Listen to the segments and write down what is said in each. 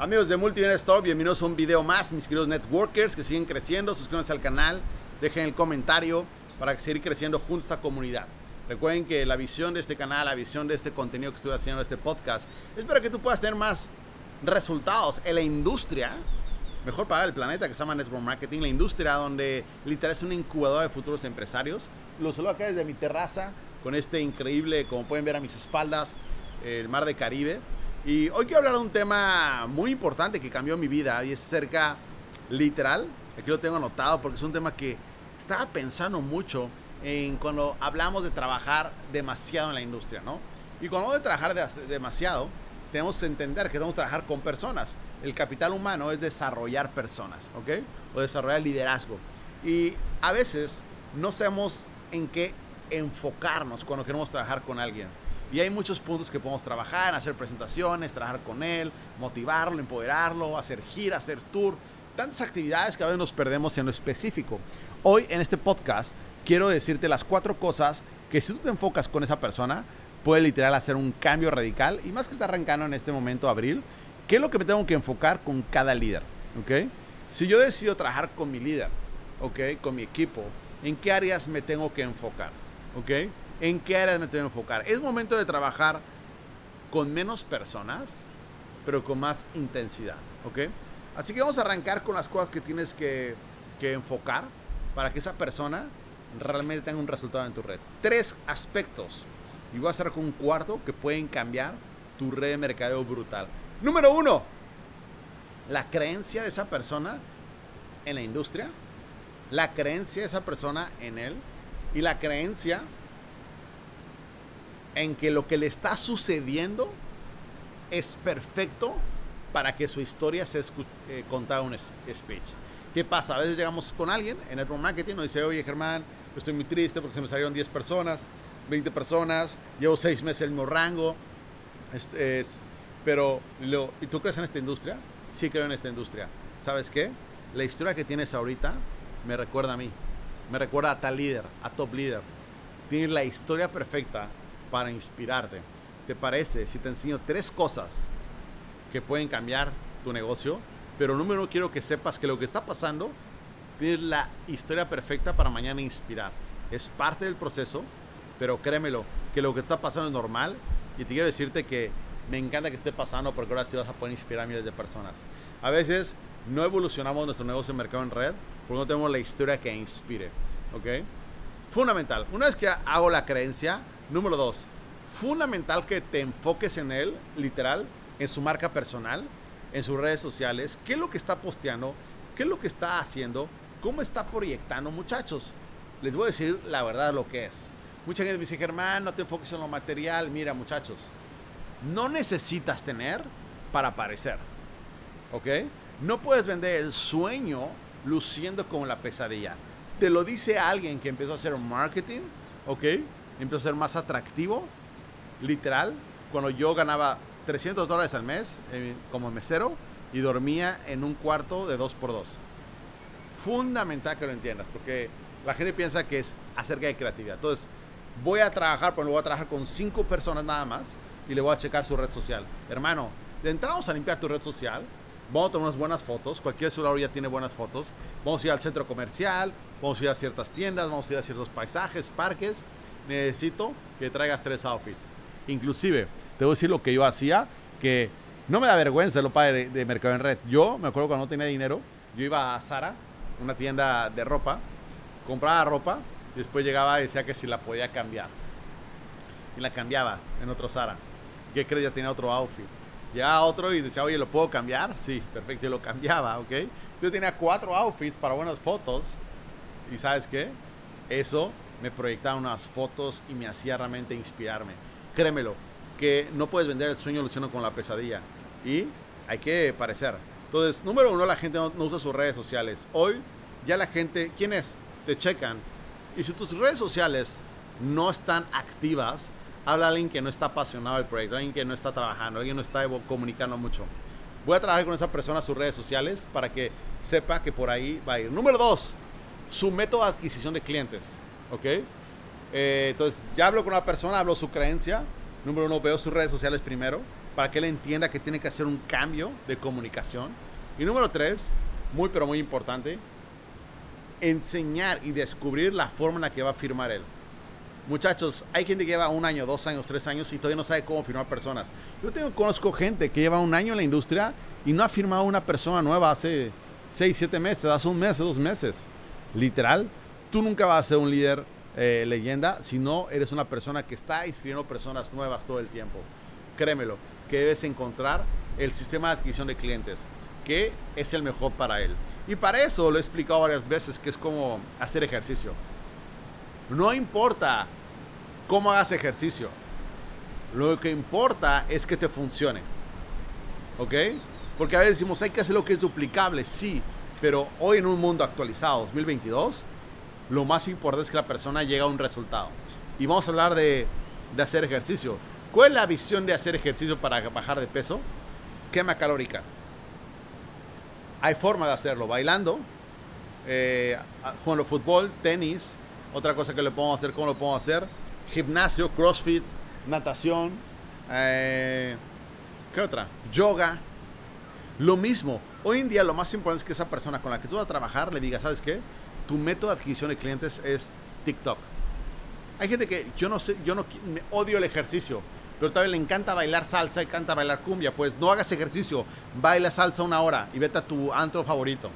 Amigos de Multimedia Store, bienvenidos a un video más, mis queridos networkers que siguen creciendo. Suscríbanse al canal, dejen el comentario para seguir creciendo junto a esta comunidad. Recuerden que la visión de este canal, la visión de este contenido que estoy haciendo, este podcast, es para que tú puedas tener más resultados en la industria, mejor para el planeta, que se llama Network Marketing, la industria donde literal es una incubadora de futuros empresarios. Lo saludo acá desde mi terraza con este increíble, como pueden ver a mis espaldas, el mar de Caribe. Y hoy quiero hablar de un tema muy importante que cambió mi vida y es cerca literal. Aquí lo tengo anotado porque es un tema que estaba pensando mucho en cuando hablamos de trabajar demasiado en la industria, ¿no? Y cuando hablamos de trabajar demasiado, tenemos que entender que tenemos que trabajar con personas. El capital humano es desarrollar personas, ¿ok? O desarrollar liderazgo. Y a veces no sabemos en qué enfocarnos cuando queremos trabajar con alguien. Y hay muchos puntos que podemos trabajar, hacer presentaciones, trabajar con él, motivarlo, empoderarlo, hacer gira, hacer tour, tantas actividades que a veces nos perdemos en lo específico. Hoy en este podcast quiero decirte las cuatro cosas que si tú te enfocas con esa persona, puede literal hacer un cambio radical y más que está arrancando en este momento abril, ¿qué es lo que me tengo que enfocar con cada líder? ¿Ok? Si yo decido trabajar con mi líder, ¿ok? Con mi equipo, ¿en qué áreas me tengo que enfocar? ¿Ok? ¿En qué áreas me tengo que enfocar? Es momento de trabajar con menos personas, pero con más intensidad, ¿ok? Así que vamos a arrancar con las cosas que tienes que, que enfocar para que esa persona realmente tenga un resultado en tu red. Tres aspectos. Y voy a hacer con un cuarto que pueden cambiar tu red de mercadeo brutal. Número uno, la creencia de esa persona en la industria, la creencia de esa persona en él y la creencia en que lo que le está sucediendo es perfecto para que su historia sea eh, contada un speech. ¿Qué pasa? A veces llegamos con alguien en Network Marketing nos dice, oye Germán, estoy muy triste porque se me salieron 10 personas, 20 personas, llevo 6 meses en el mismo rango, este es, pero, ¿y tú crees en esta industria? Sí creo en esta industria. ¿Sabes qué? La historia que tienes ahorita me recuerda a mí, me recuerda a tal líder, a top líder. Tienes la historia perfecta para inspirarte. ¿Te parece si te enseño tres cosas que pueden cambiar tu negocio? Pero número uno, quiero que sepas que lo que está pasando es la historia perfecta para mañana inspirar. Es parte del proceso, pero créemelo, que lo que está pasando es normal. Y te quiero decirte que me encanta que esté pasando porque ahora sí vas a poder inspirar a miles de personas. A veces no evolucionamos nuestro negocio en mercado en red porque no tenemos la historia que inspire. ¿Ok? Fundamental. Una vez que hago la creencia, Número dos, fundamental que te enfoques en él, literal, en su marca personal, en sus redes sociales, qué es lo que está posteando, qué es lo que está haciendo, cómo está proyectando, muchachos. Les voy a decir la verdad lo que es. Mucha gente me dice, Germán, no te enfoques en lo material. Mira, muchachos, no necesitas tener para aparecer. ¿Ok? No puedes vender el sueño luciendo como la pesadilla. Te lo dice alguien que empezó a hacer marketing, ¿ok? Empezó a ser más atractivo, literal, cuando yo ganaba 300 dólares al mes eh, como mesero y dormía en un cuarto de 2 por 2 Fundamental que lo entiendas, porque la gente piensa que es acerca de creatividad. Entonces, voy a trabajar, pues voy a trabajar con 5 personas nada más y le voy a checar su red social. Hermano, entramos a limpiar tu red social, vamos a tomar unas buenas fotos, cualquier celular ya tiene buenas fotos, vamos a ir al centro comercial, vamos a ir a ciertas tiendas, vamos a ir a ciertos paisajes, parques, necesito que traigas tres outfits. Inclusive, te voy a decir lo que yo hacía, que no me da vergüenza lo padre de, Mercado en Red. Yo me acuerdo cuando no tenía dinero, yo iba a Zara, una tienda de ropa, compraba ropa, después llegaba y decía que si la podía cambiar. Y la cambiaba en otro Zara. ¿Qué crees? Ya tenía otro outfit. Llegaba otro y decía, oye, ¿lo puedo cambiar? Sí, perfecto, y lo cambiaba, ¿ok? Yo tenía cuatro outfits para buenas fotos. ¿Y sabes qué? Eso me proyectaba unas fotos y me hacía realmente inspirarme. Créemelo, que no puedes vender el sueño luciendo con la pesadilla. Y hay que parecer. Entonces, número uno, la gente no, usa sus redes sociales. Hoy ya la gente, ¿quiénes? Te checan. Y si tus redes sociales no están activas, habla alguien que no está apasionado del proyecto, alguien que no está trabajando, alguien que no está comunicando mucho. Voy a trabajar con esa persona sus redes sociales para que sepa que por ahí va a ir. Número dos, su método de adquisición de clientes. ¿Ok? Eh, entonces, ya hablo con una persona, hablo su creencia. Número uno, veo sus redes sociales primero para que él entienda que tiene que hacer un cambio de comunicación. Y número tres, muy pero muy importante, enseñar y descubrir la forma en la que va a firmar él. Muchachos, hay gente que lleva un año, dos años, tres años y todavía no sabe cómo firmar personas. Yo tengo, conozco gente que lleva un año en la industria y no ha firmado una persona nueva hace seis, siete meses, hace un mes, dos meses. Literal, tú nunca vas a ser un líder eh, leyenda si no eres una persona que está inscribiendo personas nuevas todo el tiempo. Créemelo, que debes encontrar el sistema de adquisición de clientes, que es el mejor para él. Y para eso lo he explicado varias veces, que es como hacer ejercicio. No importa cómo hagas ejercicio. Lo que importa es que te funcione. ¿Ok? Porque a veces decimos, hay que hacer lo que es duplicable, sí, pero hoy en un mundo actualizado, 2022, lo más importante es que la persona llegue a un resultado. Y vamos a hablar de, de hacer ejercicio. ¿Cuál es la visión de hacer ejercicio para bajar de peso? Quema calórica. Hay forma de hacerlo, bailando, eh, jugando fútbol, tenis. Otra cosa que le podemos hacer, ¿cómo lo podemos hacer? Gimnasio, crossfit, natación. Eh, ¿Qué otra? Yoga. Lo mismo. Hoy en día lo más importante es que esa persona con la que tú vas a trabajar le diga, ¿sabes qué? Tu método de adquisición de clientes es TikTok. Hay gente que yo no sé, yo no me odio el ejercicio pero tal vez le encanta bailar salsa, le encanta bailar cumbia, pues no hagas ejercicio, baila salsa una hora y vete a tu antro favorito.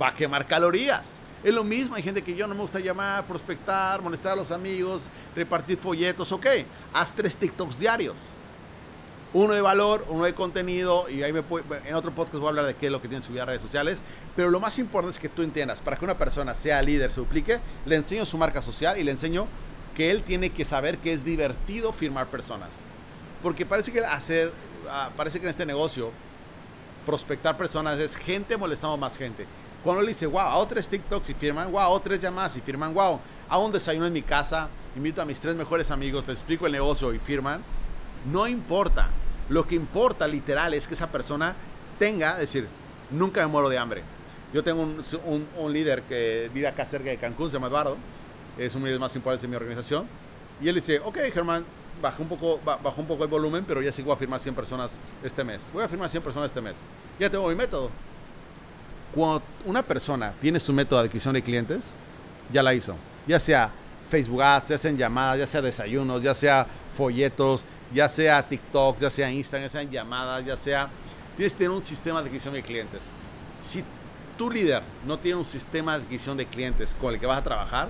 Va a quemar calorías. Es lo mismo, hay gente que yo no me gusta llamar, prospectar, molestar a los amigos, repartir folletos, ok, haz tres TikToks diarios. Uno de valor, uno de contenido, y ahí me en otro podcast voy a hablar de qué es lo que tienen subir a redes sociales, pero lo más importante es que tú entiendas, para que una persona sea líder, se duplique, le enseño su marca social y le enseño que él tiene que saber que es divertido firmar personas. Porque parece que hacer, ah, parece que en este negocio, prospectar personas es gente molestando más gente. Cuando le dice, wow, hago tres TikToks y firman, wow, hago tres llamadas y firman, wow, hago un desayuno en mi casa, invito a mis tres mejores amigos, les explico el negocio y firman, no importa. Lo que importa literal es que esa persona tenga, es decir, nunca me muero de hambre. Yo tengo un, un líder que vive acá cerca de Cancún, se llama Eduardo, es un líder más importante de mi organización. Y él dice, ok, Germán, bajó un, poco, bajó un poco el volumen, pero ya voy a firmar 100 personas este mes. Voy a firmar 100 personas este mes. Ya tengo mi método. Cuando una persona tiene su método de adquisición de clientes, ya la hizo. Ya sea Facebook Ads, ya sean llamadas, ya sea desayunos, ya sea folletos, ya sea TikTok, ya sea Instagram, ya sean llamadas, ya sea... Tienes que tener un sistema de adquisición de clientes. Si tu líder no tiene un sistema de adquisición de clientes con el que vas a trabajar,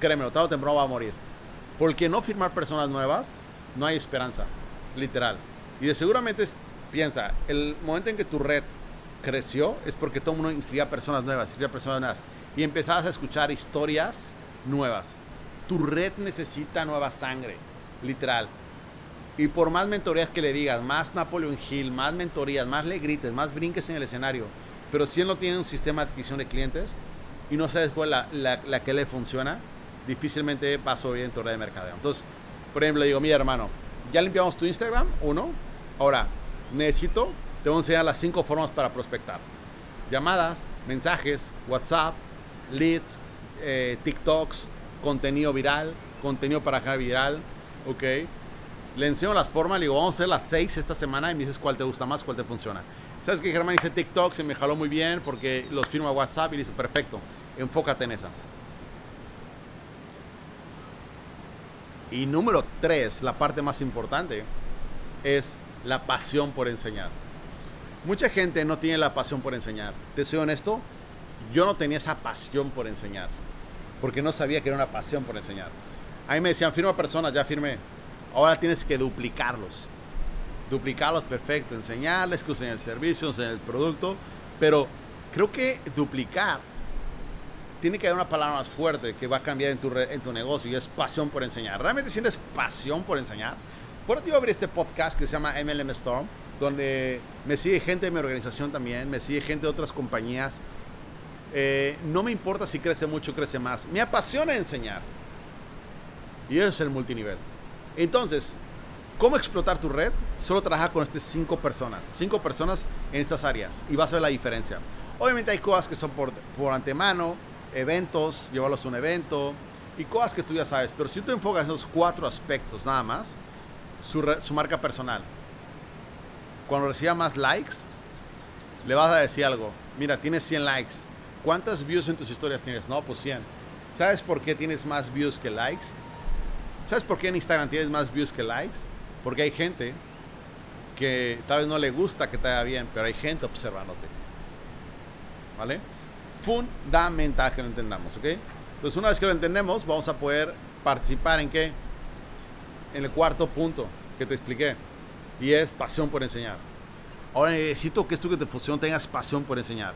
créeme, tarde o temprano va a morir. Porque no firmar personas nuevas, no hay esperanza, literal. Y de seguramente piensa, el momento en que tu red creció es porque todo el mundo inscribía personas nuevas, inscribía personas nuevas. Y empezabas a escuchar historias nuevas. Tu red necesita nueva sangre, literal. Y por más mentorías que le digas, más Napoleon Hill, más mentorías, más le grites, más brinques en el escenario, pero si él no tiene un sistema de adquisición de clientes y no sabes cuál la, que le funciona, difícilmente va a sobrevivir en tu red de mercadeo. Entonces, por ejemplo, digo, mi hermano, ya limpiamos tu Instagram, uno. Ahora, necesito, te voy a enseñar las cinco formas para prospectar. Llamadas, mensajes, WhatsApp, leads, eh, TikToks, contenido viral, contenido para generar viral, ¿ok? Le enseño las formas, le digo, vamos a hacer las seis esta semana y me dices cuál te gusta más, cuál te funciona. ¿Sabes que Germán dice TikTok? Se me jaló muy bien porque los firma WhatsApp y dice, perfecto, enfócate en esa. Y número tres, la parte más importante, es la pasión por enseñar. Mucha gente no tiene la pasión por enseñar. Te soy honesto, yo no tenía esa pasión por enseñar, porque no sabía que era una pasión por enseñar. A mí me decían, firma personas, ya firmé. Ahora tienes que duplicarlos. Duplicarlos, perfecto. Enseñarles que usen el servicio, usen el producto. Pero creo que duplicar tiene que haber una palabra más fuerte que va a cambiar en tu, en tu negocio y es pasión por enseñar. ¿Realmente sientes pasión por enseñar? Por eso yo abrí este podcast que se llama MLM Storm, donde me sigue gente de mi organización también, me sigue gente de otras compañías. Eh, no me importa si crece mucho o crece más. Me apasiona enseñar. Y eso es el multinivel. Entonces, ¿cómo explotar tu red? Solo trabaja con estas cinco personas. Cinco personas en estas áreas. Y vas a ver la diferencia. Obviamente hay cosas que son por, por antemano eventos, llevarlos a un evento y cosas que tú ya sabes. Pero si tú enfocas en esos cuatro aspectos nada más, su, su marca personal, cuando reciba más likes, le vas a decir algo. Mira, tienes 100 likes. ¿Cuántas views en tus historias tienes? No, pues 100. ¿Sabes por qué tienes más views que likes? ¿Sabes por qué en Instagram tienes más views que likes? Porque hay gente que tal vez no le gusta que te vaya bien, pero hay gente observándote. ¿Vale? Fundamental que lo entendamos, ¿ok? Entonces, una vez que lo entendemos, vamos a poder participar en qué? En el cuarto punto que te expliqué. Y es pasión por enseñar. Ahora necesito que esto que te funcione tengas pasión por enseñar.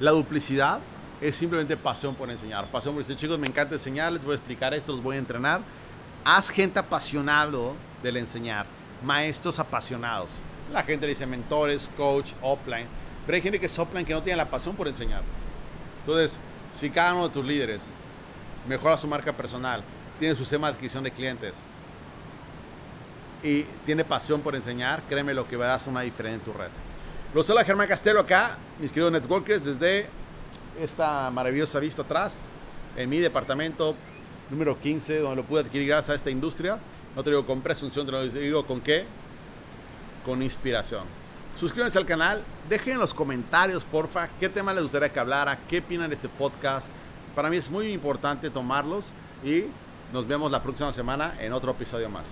La duplicidad es simplemente pasión por enseñar. Pasión por decir, chicos, me encanta enseñar, les voy a explicar esto, los voy a entrenar. Haz gente apasionado del enseñar. Maestros apasionados. La gente dice mentores, coach, offline. Pero hay gente que es offline que no tiene la pasión por enseñar. Entonces, si cada uno de tus líderes mejora su marca personal, tiene su sistema de adquisición de clientes y tiene pasión por enseñar, créeme lo que va a dar una diferencia en tu red. Los Germán Castelo acá, mis queridos networkers, desde esta maravillosa vista atrás, en mi departamento número 15, donde lo pude adquirir gracias a esta industria. No te digo con presunción, te lo digo con qué? Con inspiración. Suscríbanse al canal, dejen en los comentarios, porfa, qué tema les gustaría que hablara, qué opinan de este podcast. Para mí es muy importante tomarlos y nos vemos la próxima semana en otro episodio más.